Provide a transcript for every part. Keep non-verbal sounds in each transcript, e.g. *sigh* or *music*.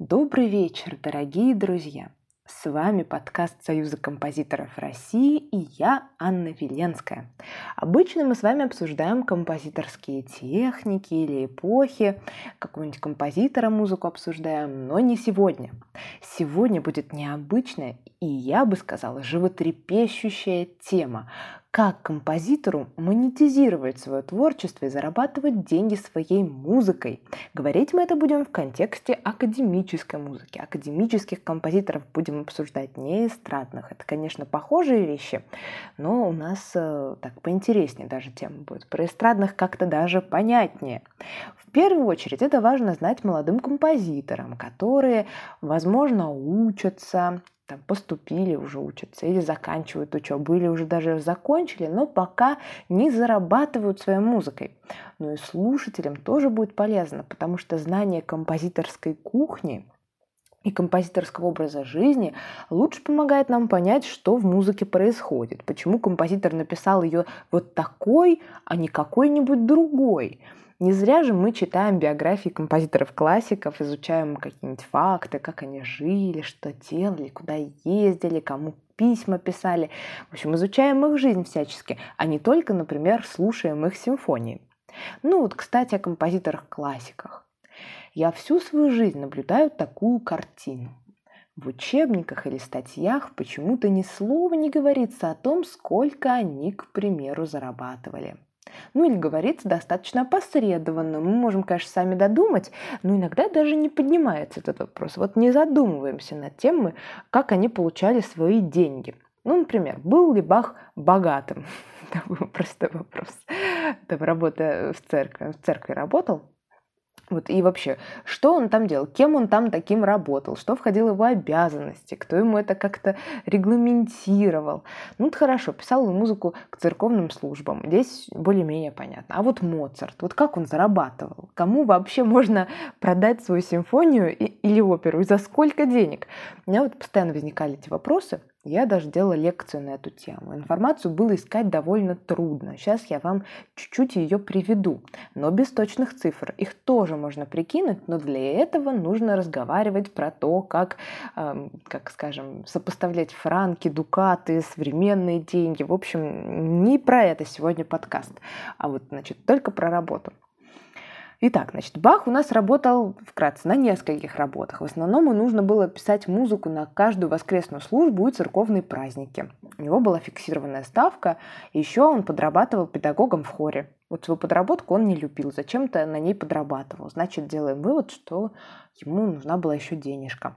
Добрый вечер, дорогие друзья! С вами подкаст Союза композиторов России и я, Анна Веленская. Обычно мы с вами обсуждаем композиторские техники или эпохи, какого-нибудь композитора музыку обсуждаем, но не сегодня. Сегодня будет необычная и, я бы сказала, животрепещущая тема, как композитору монетизировать свое творчество и зарабатывать деньги своей музыкой. Говорить мы это будем в контексте академической музыки. Академических композиторов будем обсуждать, не эстрадных. Это, конечно, похожие вещи, но у нас э, так поинтереснее даже тема будет. Про эстрадных как-то даже понятнее. В первую очередь это важно знать молодым композиторам, которые, возможно, учатся, там, поступили, уже учатся, или заканчивают учебу, или уже даже закончили, но пока не зарабатывают своей музыкой. Но и слушателям тоже будет полезно, потому что знание композиторской кухни и композиторского образа жизни лучше помогает нам понять, что в музыке происходит, почему композитор написал ее вот такой, а не какой-нибудь другой – не зря же мы читаем биографии композиторов-классиков, изучаем какие-нибудь факты, как они жили, что делали, куда ездили, кому письма писали. В общем, изучаем их жизнь всячески, а не только, например, слушаем их симфонии. Ну вот, кстати, о композиторах-классиках. Я всю свою жизнь наблюдаю такую картину. В учебниках или статьях почему-то ни слова не говорится о том, сколько они, к примеру, зарабатывали – ну или говорится достаточно опосредованно. Мы можем, конечно, сами додумать, но иногда даже не поднимается этот вопрос. Вот не задумываемся над тем, как они получали свои деньги. Ну, например, был ли Бах богатым? *laughs* Такой простой вопрос. Там работая в церкви, в церкви работал, вот, и вообще, что он там делал, кем он там таким работал, что входило в его обязанности, кто ему это как-то регламентировал. Ну, хорошо, писал он музыку к церковным службам, здесь более-менее понятно. А вот Моцарт, вот как он зарабатывал? Кому вообще можно продать свою симфонию или оперу и за сколько денег? У меня вот постоянно возникали эти вопросы. Я даже делала лекцию на эту тему. Информацию было искать довольно трудно. Сейчас я вам чуть-чуть ее приведу, но без точных цифр. Их тоже можно прикинуть, но для этого нужно разговаривать про то, как, э, как скажем, сопоставлять франки, дукаты, современные деньги. В общем, не про это сегодня подкаст, а вот, значит, только про работу. Итак, значит, Бах у нас работал вкратце на нескольких работах. В основном ему нужно было писать музыку на каждую воскресную службу и церковные праздники. У него была фиксированная ставка, и еще он подрабатывал педагогом в хоре. Вот свою подработку он не любил, зачем-то на ней подрабатывал. Значит, делаем вывод, что ему нужна была еще денежка.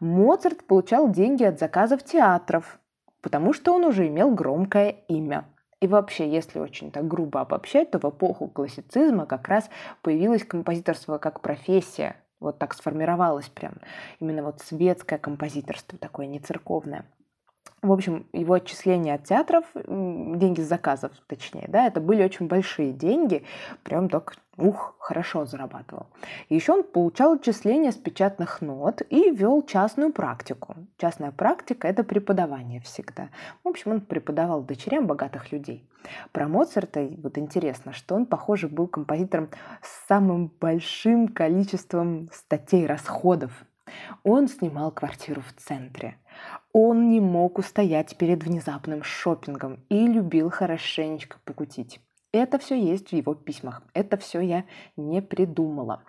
Моцарт получал деньги от заказов театров, потому что он уже имел громкое имя. И вообще, если очень так грубо обобщать, то в эпоху классицизма как раз появилось композиторство как профессия. Вот так сформировалось прям. Именно вот светское композиторство, такое не церковное. В общем, его отчисления от театров, деньги с заказов, точнее, да, это были очень большие деньги, прям так, ух, хорошо зарабатывал. еще он получал отчисления с печатных нот и вел частную практику. Частная практика – это преподавание всегда. В общем, он преподавал дочерям богатых людей. Про Моцарта вот интересно, что он, похоже, был композитором с самым большим количеством статей расходов. Он снимал квартиру в центре – он не мог устоять перед внезапным шопингом и любил хорошенечко покутить. Это все есть в его письмах. Это все я не придумала.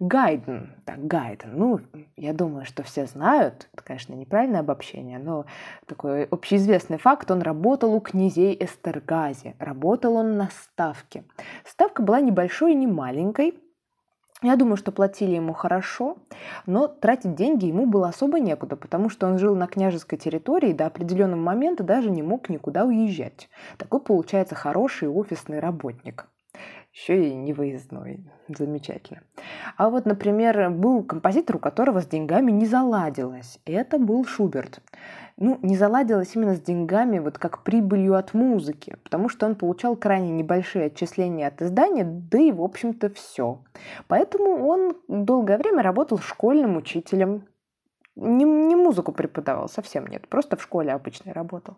Гайден, так, Гайден, ну, я думаю, что все знают, это, конечно, неправильное обобщение, но такой общеизвестный факт, он работал у князей Эстергази, работал он на ставке. Ставка была небольшой и не маленькой, я думаю, что платили ему хорошо, но тратить деньги ему было особо некуда, потому что он жил на княжеской территории и до определенного момента даже не мог никуда уезжать. Такой получается хороший офисный работник. Еще и не выездной. Замечательно. А вот, например, был композитор, у которого с деньгами не заладилось. Это был Шуберт ну, не заладилось именно с деньгами, вот как прибылью от музыки, потому что он получал крайне небольшие отчисления от издания, да и, в общем-то, все. Поэтому он долгое время работал школьным учителем, не, не музыку преподавал, совсем нет, просто в школе обычной работал.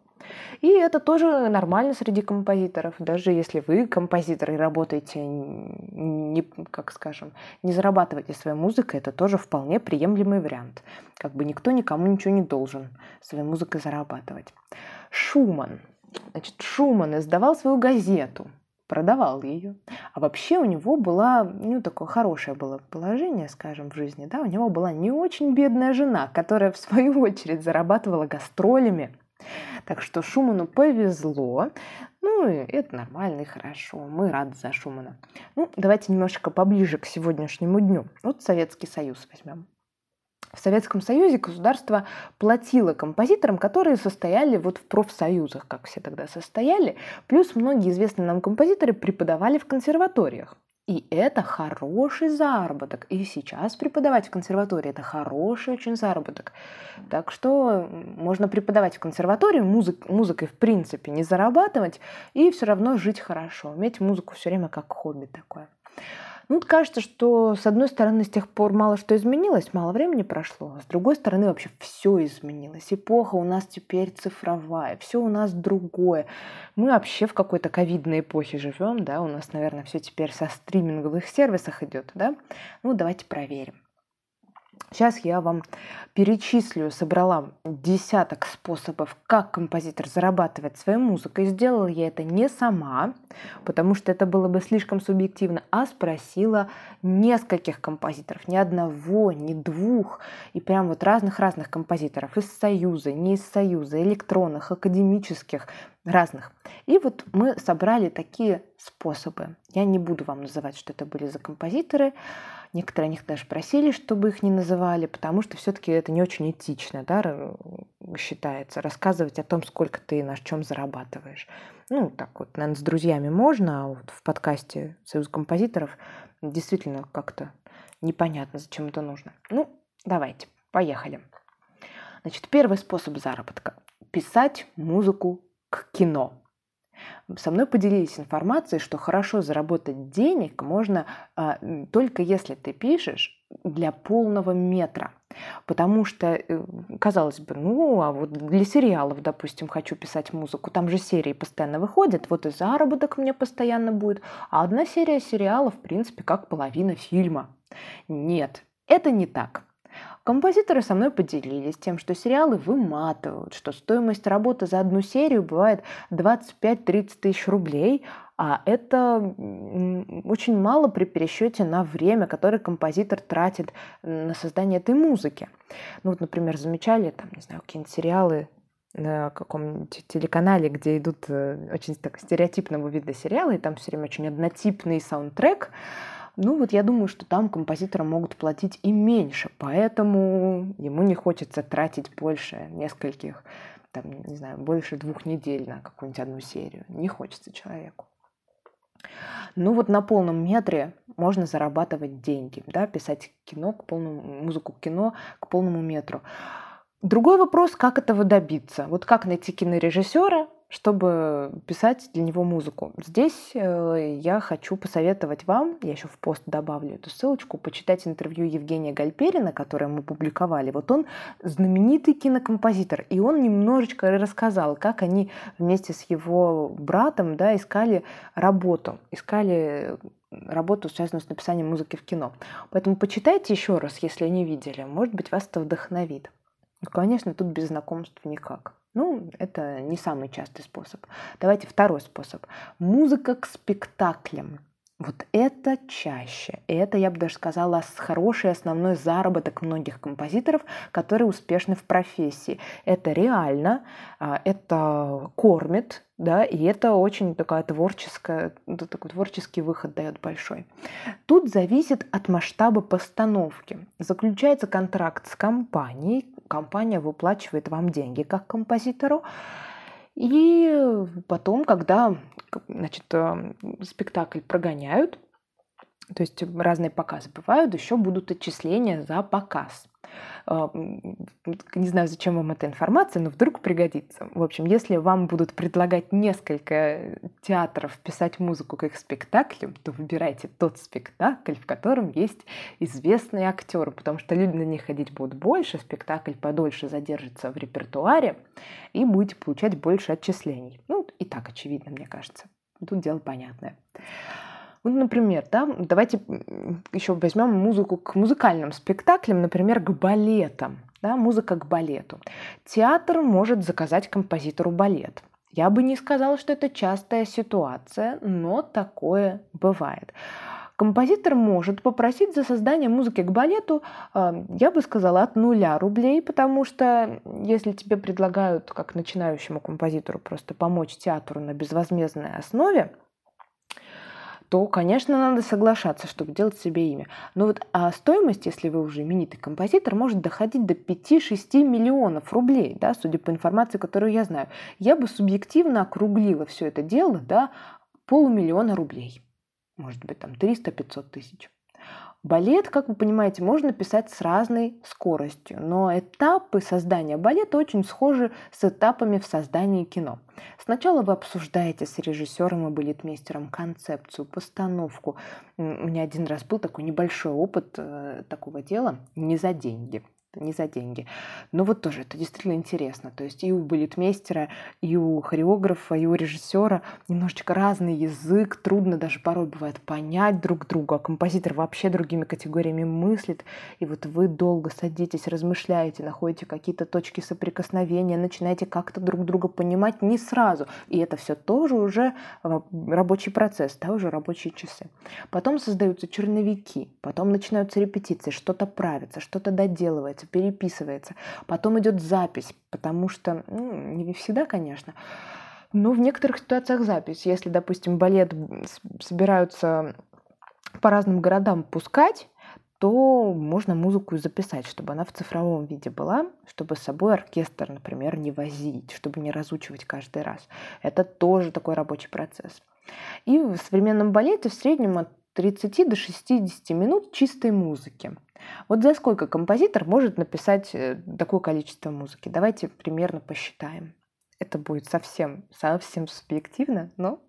И это тоже нормально среди композиторов, даже если вы композитор и работаете, не, как скажем, не зарабатываете своей музыкой, это тоже вполне приемлемый вариант. Как бы никто никому ничего не должен своей музыкой зарабатывать. Шуман. Значит, Шуман издавал свою газету – продавал ее. А вообще у него было, ну, такое хорошее было положение, скажем, в жизни, да, у него была не очень бедная жена, которая, в свою очередь, зарабатывала гастролями. Так что Шуману повезло, ну, и это нормально и хорошо, мы рады за Шумана. Ну, давайте немножечко поближе к сегодняшнему дню. Вот Советский Союз возьмем. В Советском Союзе государство платило композиторам, которые состояли вот в профсоюзах, как все тогда состояли, плюс многие известные нам композиторы преподавали в консерваториях. И это хороший заработок. И сейчас преподавать в консерватории – это хороший очень заработок. Так что можно преподавать в консерватории, музык, музыкой в принципе не зарабатывать и все равно жить хорошо, иметь музыку все время как хобби такое. Ну, кажется, что с одной стороны с тех пор мало что изменилось, мало времени прошло, а с другой стороны вообще все изменилось. Эпоха у нас теперь цифровая, все у нас другое. Мы вообще в какой-то ковидной эпохе живем, да, у нас, наверное, все теперь со стриминговых сервисах идет, да. Ну, давайте проверим. Сейчас я вам перечислю, собрала десяток способов, как композитор зарабатывает своей музыкой. Сделала я это не сама, потому что это было бы слишком субъективно, а спросила нескольких композиторов, ни одного, ни двух, и прям вот разных-разных композиторов из Союза, не из Союза, электронных, академических, разных. И вот мы собрали такие способы. Я не буду вам называть, что это были за композиторы, Некоторые них даже просили, чтобы их не называли, потому что все-таки это не очень этично, да, считается, рассказывать о том, сколько ты на чем зарабатываешь. Ну, так вот, наверное, с друзьями можно, а вот в подкасте «Союз композиторов» действительно как-то непонятно, зачем это нужно. Ну, давайте, поехали. Значит, первый способ заработка – писать музыку к кино со мной поделились информацией, что хорошо заработать денег можно а, только если ты пишешь для полного метра. Потому что, э, казалось бы, ну, а вот для сериалов, допустим, хочу писать музыку, там же серии постоянно выходят, вот и заработок мне постоянно будет, а одна серия сериала, в принципе, как половина фильма. Нет, это не так. Композиторы со мной поделились тем, что сериалы выматывают, что стоимость работы за одну серию бывает 25-30 тысяч рублей, а это очень мало при пересчете на время, которое композитор тратит на создание этой музыки. Ну вот, например, замечали там, не знаю, какие-нибудь сериалы на каком-нибудь телеканале, где идут э, очень так стереотипного вида сериалы, и там все время очень однотипный саундтрек, ну вот я думаю, что там композиторам могут платить и меньше, поэтому ему не хочется тратить больше нескольких, там, не знаю, больше двух недель на какую-нибудь одну серию. Не хочется человеку. Ну вот на полном метре можно зарабатывать деньги, да, писать кино к полному, музыку к кино к полному метру. Другой вопрос, как этого добиться. Вот как найти кинорежиссера, чтобы писать для него музыку. Здесь э, я хочу посоветовать вам, я еще в пост добавлю эту ссылочку, почитать интервью Евгения Гальперина, которое мы публиковали. Вот он знаменитый кинокомпозитор, и он немножечко рассказал, как они вместе с его братом да, искали работу, искали работу, связанную с написанием музыки в кино. Поэтому почитайте еще раз, если не видели. Может быть, вас это вдохновит. Конечно, тут без знакомств никак. Ну, это не самый частый способ. Давайте второй способ. Музыка к спектаклям. Вот это чаще. И это, я бы даже сказала, хороший основной заработок многих композиторов, которые успешны в профессии. Это реально, а, это кормит, да, и это очень такая творческая, такой творческий выход дает большой. Тут зависит от масштаба постановки. Заключается контракт с компанией, компания выплачивает вам деньги как композитору, и потом, когда значит, э, спектакль прогоняют, то есть разные показы бывают, еще будут отчисления за показ. А, не знаю, зачем вам эта информация, но вдруг пригодится. В общем, если вам будут предлагать несколько театров писать музыку к их спектаклям, то выбирайте тот спектакль, в котором есть известные актеры, потому что люди на них ходить будут больше, спектакль подольше задержится в репертуаре, и будете получать больше отчислений. Ну, и так очевидно, мне кажется. Тут дело понятное. Вот, например, да, давайте еще возьмем музыку к музыкальным спектаклям, например, к балетам. Да, музыка к балету. Театр может заказать композитору балет. Я бы не сказала, что это частая ситуация, но такое бывает. Композитор может попросить за создание музыки к балету, э, я бы сказала, от нуля рублей, потому что если тебе предлагают, как начинающему композитору, просто помочь театру на безвозмездной основе, то, конечно, надо соглашаться, чтобы делать себе имя. Но вот а стоимость, если вы уже именитый композитор, может доходить до 5-6 миллионов рублей, да, судя по информации, которую я знаю. Я бы субъективно округлила все это дело до полумиллиона рублей. Может быть, там 300-500 тысяч. Балет, как вы понимаете, можно писать с разной скоростью, но этапы создания балета очень схожи с этапами в создании кино. Сначала вы обсуждаете с режиссером и балетмейстером концепцию, постановку. У меня один раз был такой небольшой опыт э, такого дела не за деньги – не за деньги. Но вот тоже это действительно интересно. То есть и у балетмейстера, и у хореографа, и у режиссера немножечко разный язык. Трудно даже порой бывает понять друг друга. Композитор вообще другими категориями мыслит. И вот вы долго садитесь, размышляете, находите какие-то точки соприкосновения, начинаете как-то друг друга понимать не сразу. И это все тоже уже а, рабочий процесс, да, уже рабочие часы. Потом создаются черновики, потом начинаются репетиции, что-то правится, что-то доделывается переписывается, переписывается. Потом идет запись, потому что, ну, не всегда, конечно, но в некоторых ситуациях запись. Если, допустим, балет собираются по разным городам пускать, то можно музыку записать, чтобы она в цифровом виде была, чтобы с собой оркестр, например, не возить, чтобы не разучивать каждый раз. Это тоже такой рабочий процесс. И в современном балете в среднем от 30 до 60 минут чистой музыки. Вот за сколько композитор может написать э, такое количество музыки? Давайте примерно посчитаем. Это будет совсем, совсем субъективно, но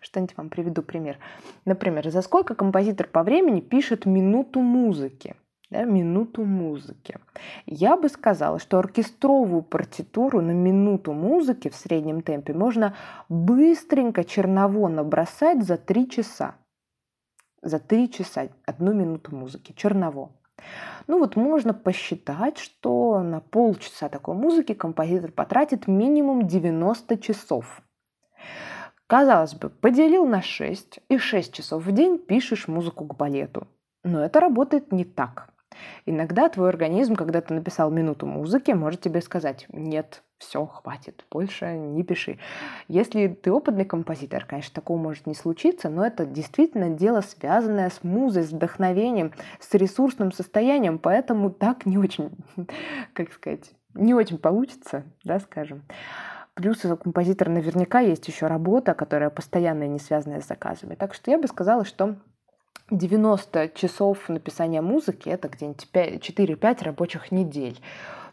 что-нибудь вам приведу пример. Например, за сколько композитор по времени пишет минуту музыки? Да, минуту музыки. Я бы сказала, что оркестровую партитуру на минуту музыки в среднем темпе можно быстренько черново набросать за три часа. За три часа одну минуту музыки черново. Ну вот можно посчитать, что на полчаса такой музыки композитор потратит минимум 90 часов. Казалось бы, поделил на 6 и 6 часов в день пишешь музыку к балету. Но это работает не так. Иногда твой организм, когда ты написал минуту музыки, может тебе сказать «нет, все, хватит, больше не пиши». Если ты опытный композитор, конечно, такого может не случиться, но это действительно дело, связанное с музой, с вдохновением, с ресурсным состоянием, поэтому так не очень, *laughs* как сказать, не очень получится, да, скажем. Плюс у композитора наверняка есть еще работа, которая постоянно не связанная с заказами. Так что я бы сказала, что 90 часов написания музыки – это где-нибудь 4-5 рабочих недель.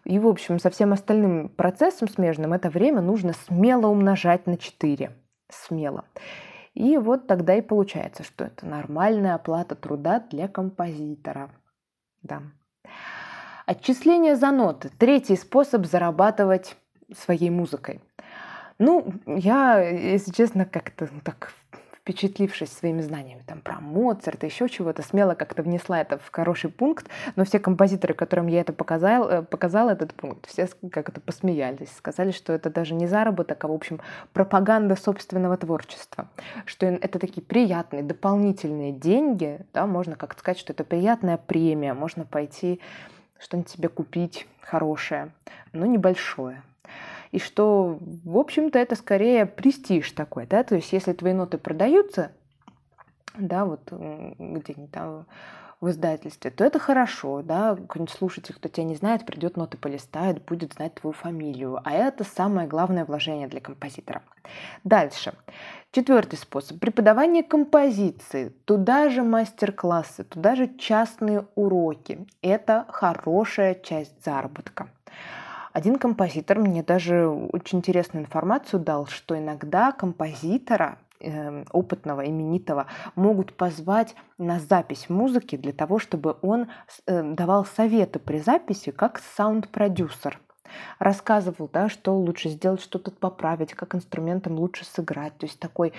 И, в общем, со всем остальным процессом смежным это время нужно смело умножать на 4. Смело. И вот тогда и получается, что это нормальная оплата труда для композитора. Да. Отчисление за ноты. Третий способ зарабатывать своей музыкой. Ну, я, если честно, как-то так впечатлившись своими знаниями там, про Моцарта, еще чего-то, смело как-то внесла это в хороший пункт, но все композиторы, которым я это показал, э, показала этот пункт, все как-то посмеялись, сказали, что это даже не заработок, а, в общем, пропаганда собственного творчества, что это такие приятные дополнительные деньги, да, можно как-то сказать, что это приятная премия, можно пойти что-нибудь себе купить хорошее, но небольшое и что, в общем-то, это скорее престиж такой, да, то есть если твои ноты продаются, да, вот где-нибудь там в издательстве, то это хорошо, да, какой-нибудь слушатель, кто тебя не знает, придет ноты полистает, будет знать твою фамилию, а это самое главное вложение для композитора. Дальше. Четвертый способ. Преподавание композиции. Туда же мастер-классы, туда же частные уроки. Это хорошая часть заработка. Один композитор мне даже очень интересную информацию дал, что иногда композитора Эм, опытного, именитого могут позвать на запись музыки для того, чтобы он э, давал советы при записи как саунд-продюсер. Рассказывал, да, что лучше сделать, что тут поправить, как инструментом лучше сыграть. То есть такой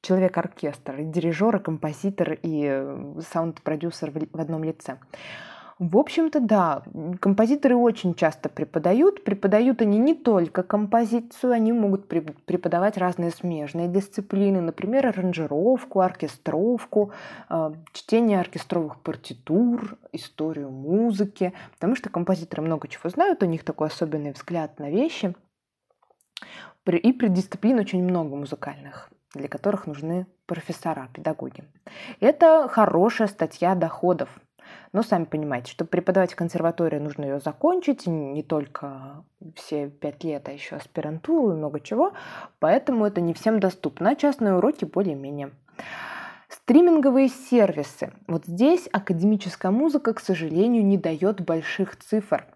человек-оркестр, и дирижер, и композитор, и э, саунд-продюсер в одном лице. В общем-то, да, композиторы очень часто преподают. Преподают они не только композицию, они могут преподавать разные смежные дисциплины, например, аранжировку, оркестровку, а, чтение оркестровых партитур, историю музыки, потому что композиторы много чего знают, у них такой особенный взгляд на вещи. И преддисциплин очень много музыкальных для которых нужны профессора, педагоги. Это хорошая статья доходов но сами понимаете, чтобы преподавать в консерватории, нужно ее закончить, не только все пять лет, а еще аспирантуру и много чего, поэтому это не всем доступно. А частные уроки более-менее. Стриминговые сервисы. Вот здесь академическая музыка, к сожалению, не дает больших цифр.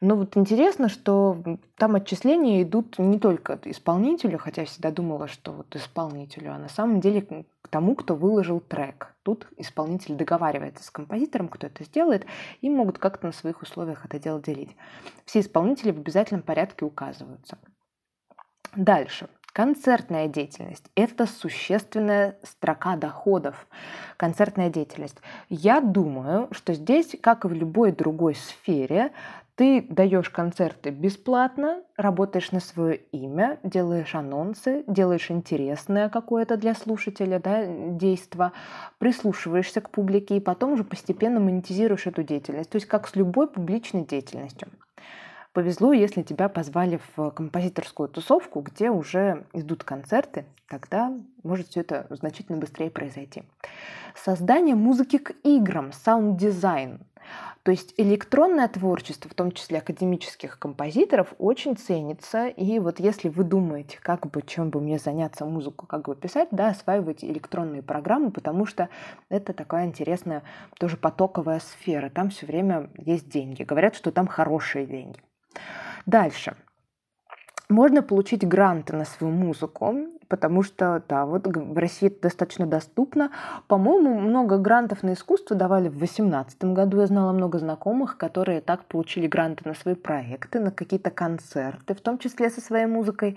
Но вот интересно, что там отчисления идут не только исполнителю, хотя я всегда думала, что вот исполнителю, а на самом деле к тому, кто выложил трек. Тут исполнитель договаривается с композитором, кто это сделает, и могут как-то на своих условиях это дело делить. Все исполнители в обязательном порядке указываются. Дальше. Концертная деятельность – это существенная строка доходов. Концертная деятельность. Я думаю, что здесь, как и в любой другой сфере, ты даешь концерты бесплатно, работаешь на свое имя, делаешь анонсы, делаешь интересное какое-то для слушателя да, действо, прислушиваешься к публике и потом уже постепенно монетизируешь эту деятельность. То есть как с любой публичной деятельностью. Повезло, если тебя позвали в композиторскую тусовку, где уже идут концерты, тогда может все это значительно быстрее произойти. Создание музыки к играм, саунд-дизайн. То есть электронное творчество, в том числе академических композиторов, очень ценится. И вот если вы думаете, как бы, чем бы мне заняться музыку, как бы писать, да, осваивайте электронные программы, потому что это такая интересная тоже потоковая сфера. Там все время есть деньги. Говорят, что там хорошие деньги. Дальше. Можно получить гранты на свою музыку, потому что, да, вот в России это достаточно доступно. По-моему, много грантов на искусство давали в 2018 году. Я знала много знакомых, которые так получили гранты на свои проекты, на какие-то концерты, в том числе со своей музыкой.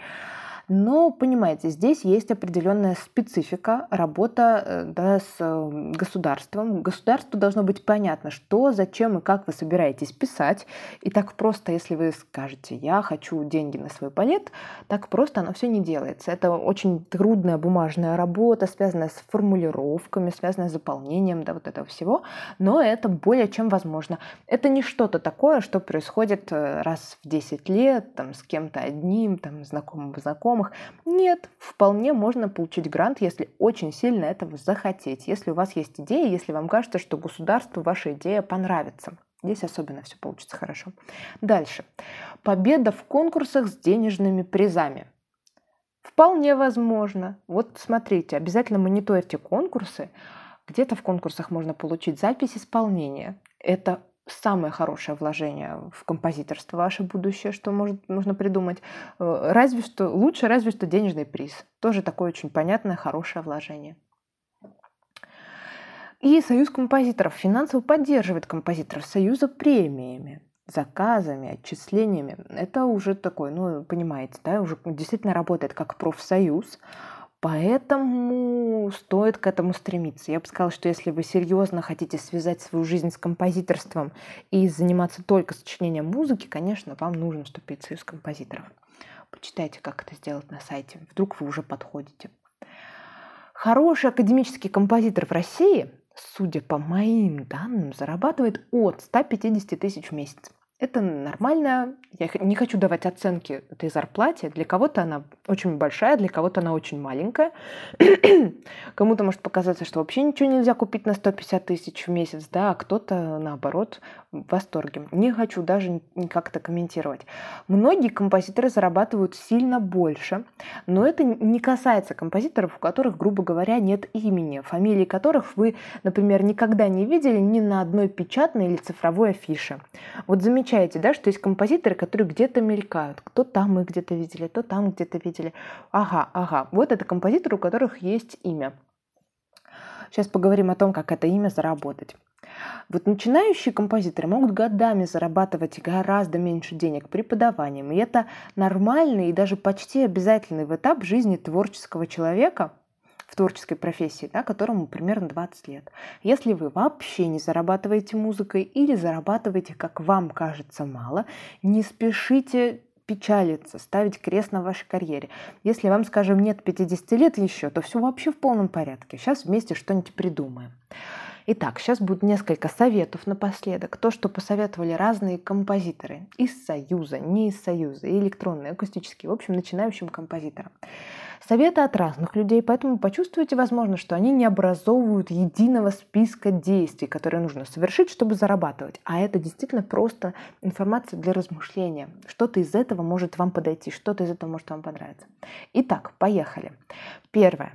Но, понимаете, здесь есть определенная специфика, работа э, да, с э, государством. Государству должно быть понятно, что, зачем и как вы собираетесь писать. И так просто, если вы скажете, я хочу деньги на свой понет, так просто оно все не делается. Это очень трудная бумажная работа, связанная с формулировками, связанная с заполнением да, вот этого всего. Но это более чем возможно. Это не что-то такое, что происходит э, раз в 10 лет там, с кем-то одним, там, знакомым знакомым знакомых. Нет, вполне можно получить грант, если очень сильно этого захотеть, если у вас есть идея, если вам кажется, что государству ваша идея понравится. Здесь особенно все получится хорошо. Дальше. Победа в конкурсах с денежными призами. Вполне возможно. Вот смотрите, обязательно мониторьте конкурсы. Где-то в конкурсах можно получить запись исполнения. Это самое хорошее вложение в композиторство ваше будущее, что может, можно придумать. Э, разве что, лучше разве что денежный приз. Тоже такое очень понятное, хорошее вложение. И Союз композиторов финансово поддерживает композиторов Союза премиями, заказами, отчислениями. Это уже такой, ну, понимаете, да, уже действительно работает как профсоюз. Поэтому стоит к этому стремиться. Я бы сказала, что если вы серьезно хотите связать свою жизнь с композиторством и заниматься только сочинением музыки, конечно, вам нужно вступить в союз композиторов. Почитайте, как это сделать на сайте. Вдруг вы уже подходите. Хороший академический композитор в России, судя по моим данным, зарабатывает от 150 тысяч в месяц. Это нормально. Я не хочу давать оценки этой зарплате. Для кого-то она очень большая, для кого-то она очень маленькая. *clears throat* Кому-то может показаться, что вообще ничего нельзя купить на 150 тысяч в месяц, да, а кто-то, наоборот, в восторге. Не хочу даже как-то комментировать. Многие композиторы зарабатывают сильно больше, но это не касается композиторов, у которых, грубо говоря, нет имени, фамилии которых вы, например, никогда не видели ни на одной печатной или цифровой афише. Вот замечаете, да, что есть композиторы, которые где-то мелькают. Кто там мы где-то видели, то там где-то видели. Ага, ага. Вот это композиторы, у которых есть имя. Сейчас поговорим о том, как это имя заработать. Вот начинающие композиторы могут годами зарабатывать гораздо меньше денег преподаванием. И это нормальный и даже почти обязательный этап жизни творческого человека – в творческой профессии, да, которому примерно 20 лет. Если вы вообще не зарабатываете музыкой или зарабатываете, как вам кажется, мало, не спешите печалиться, ставить крест на вашей карьере. Если вам, скажем, нет 50 лет еще, то все вообще в полном порядке. Сейчас вместе что-нибудь придумаем. Итак, сейчас будет несколько советов напоследок. То, что посоветовали разные композиторы из Союза, не из Союза, и электронные, акустические, в общем, начинающим композиторам. Советы от разных людей, поэтому почувствуйте, возможно, что они не образовывают единого списка действий, которые нужно совершить, чтобы зарабатывать. А это действительно просто информация для размышления. Что-то из этого может вам подойти, что-то из этого может вам понравиться. Итак, поехали. Первое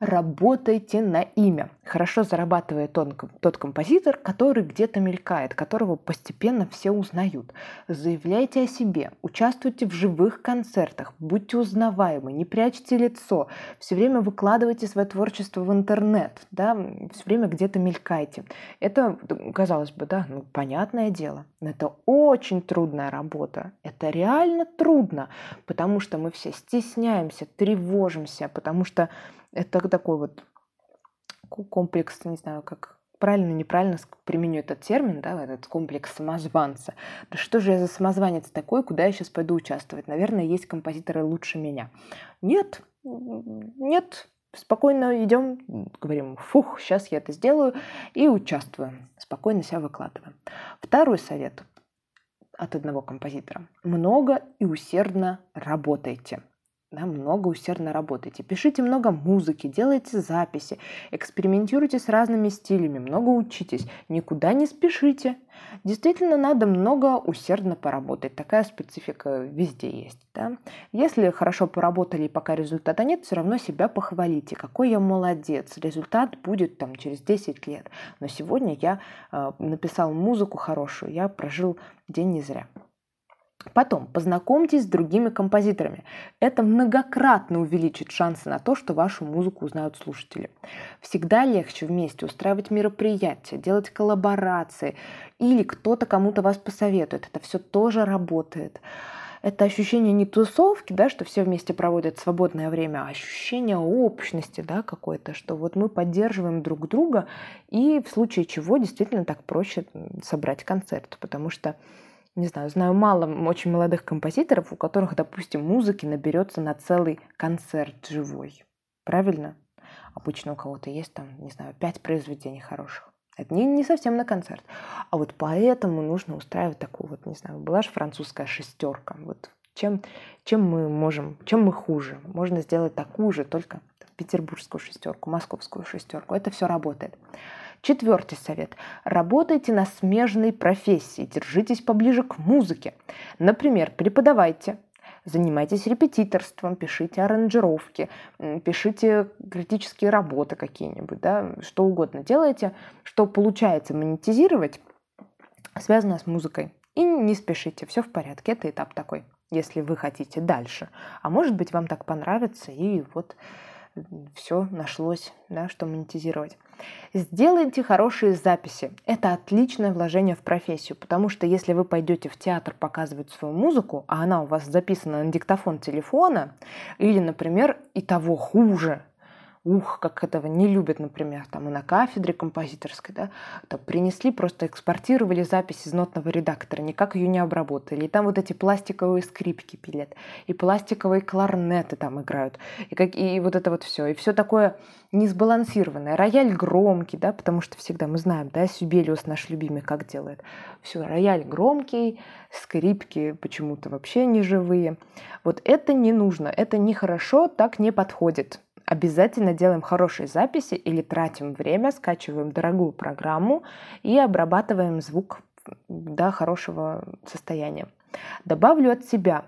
работайте на имя. Хорошо зарабатывает тот, тот композитор, который где-то мелькает, которого постепенно все узнают. Заявляйте о себе, участвуйте в живых концертах, будьте узнаваемы, не прячьте лицо, все время выкладывайте свое творчество в интернет, да, все время где-то мелькайте. Это, казалось бы, да, ну, понятное дело, но это очень трудная работа. Это реально трудно, потому что мы все стесняемся, тревожимся, потому что это такой вот комплекс, не знаю, как правильно, неправильно применю этот термин, да, этот комплекс самозванца. Да что же я за самозванец такой, куда я сейчас пойду участвовать? Наверное, есть композиторы лучше меня. Нет, нет, спокойно идем, говорим, фух, сейчас я это сделаю и участвуем. Спокойно себя выкладываем. Второй совет от одного композитора. Много и усердно работайте да, много усердно работайте. Пишите много музыки, делайте записи, экспериментируйте с разными стилями, много учитесь, никуда не спешите. Действительно, надо много усердно поработать. Такая специфика везде есть. Да? Если хорошо поработали, пока результата нет, все равно себя похвалите. Какой я молодец. Результат будет там через 10 лет. Но сегодня я э, написал музыку хорошую, я прожил день не зря. Потом познакомьтесь с другими композиторами. Это многократно увеличит шансы на то, что вашу музыку узнают слушатели. Всегда легче вместе устраивать мероприятия, делать коллаборации или кто-то кому-то вас посоветует. Это все тоже работает. Это ощущение не тусовки, да, что все вместе проводят свободное время, а ощущение общности да, какой-то, что вот мы поддерживаем друг друга, и в случае чего действительно так проще собрать концерт, потому что не знаю, знаю мало очень молодых композиторов, у которых, допустим, музыки наберется на целый концерт живой. Правильно? Обычно у кого-то есть там, не знаю, пять произведений хороших. Это не, не совсем на концерт. А вот поэтому нужно устраивать такую вот, не знаю, была же французская шестерка. Вот чем, чем мы можем, чем мы хуже? Можно сделать такую же, только петербургскую шестерку, московскую шестерку. Это все работает. Четвертый совет. Работайте на смежной профессии, держитесь поближе к музыке. Например, преподавайте, занимайтесь репетиторством, пишите аранжировки, пишите критические работы какие-нибудь, да, что угодно делайте, что получается монетизировать, связано с музыкой. И не спешите, все в порядке, это этап такой, если вы хотите дальше. А может быть, вам так понравится, и вот все нашлось, да, что монетизировать. Сделайте хорошие записи. Это отличное вложение в профессию, потому что если вы пойдете в театр показывать свою музыку, а она у вас записана на диктофон телефона, или, например, и того хуже, ух, как этого не любят, например, там и на кафедре композиторской, да, там принесли, просто экспортировали запись из нотного редактора, никак ее не обработали. И там вот эти пластиковые скрипки пилят, и пластиковые кларнеты там играют, и, как, и вот это вот все. И все такое несбалансированное. Рояль громкий, да, потому что всегда мы знаем, да, Сюбелиус наш любимый как делает. Все, рояль громкий, скрипки почему-то вообще не живые. Вот это не нужно, это нехорошо, так не подходит обязательно делаем хорошие записи или тратим время, скачиваем дорогую программу и обрабатываем звук до хорошего состояния. Добавлю от себя.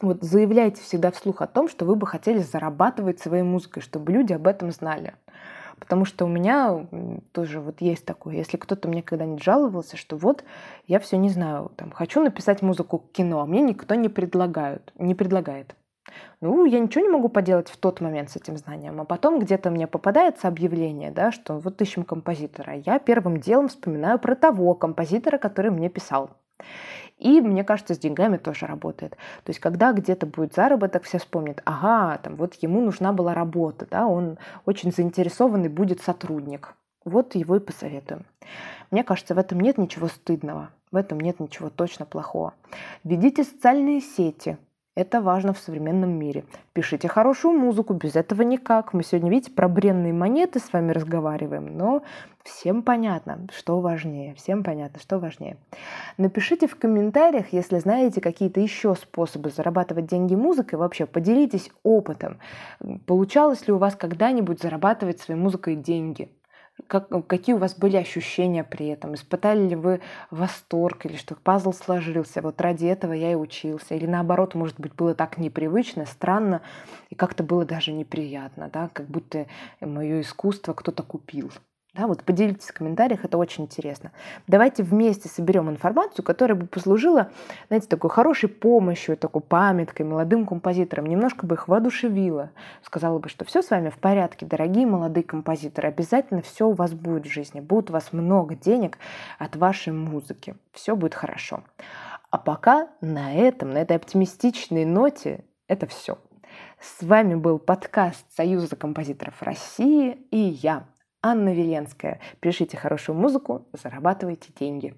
Вот заявляйте всегда вслух о том, что вы бы хотели зарабатывать своей музыкой, чтобы люди об этом знали. Потому что у меня тоже вот есть такое, если кто-то мне когда-нибудь жаловался, что вот я все не знаю, там, хочу написать музыку к кино, а мне никто не предлагают, не предлагает. Ну, я ничего не могу поделать в тот момент с этим знанием. А потом где-то мне попадается объявление, да, что вот ищем композитора. Я первым делом вспоминаю про того композитора, который мне писал. И мне кажется, с деньгами тоже работает. То есть, когда где-то будет заработок, все вспомнят, ага, там вот ему нужна была работа, да, он очень заинтересованный будет сотрудник. Вот его и посоветуем. Мне кажется, в этом нет ничего стыдного, в этом нет ничего точно плохого. Ведите социальные сети, это важно в современном мире. Пишите хорошую музыку, без этого никак. Мы сегодня, видите, про бренные монеты с вами разговариваем, но всем понятно, что важнее. Всем понятно, что важнее. Напишите в комментариях, если знаете какие-то еще способы зарабатывать деньги музыкой. Вообще, поделитесь опытом. Получалось ли у вас когда-нибудь зарабатывать своей музыкой деньги? Как, какие у вас были ощущения при этом? Испытали ли вы восторг или что пазл сложился? Вот ради этого я и учился. Или наоборот, может быть, было так непривычно, странно и как-то было даже неприятно, да? как будто мое искусство кто-то купил. Да, вот поделитесь в комментариях, это очень интересно. Давайте вместе соберем информацию, которая бы послужила, знаете, такой хорошей помощью, такой памяткой молодым композиторам, немножко бы их воодушевила. Сказала бы, что все с вами в порядке, дорогие молодые композиторы, обязательно все у вас будет в жизни, будет у вас много денег от вашей музыки, все будет хорошо. А пока на этом, на этой оптимистичной ноте, это все. С вами был подкаст Союза композиторов России и я, Анна Веленская. Пишите хорошую музыку, зарабатывайте деньги.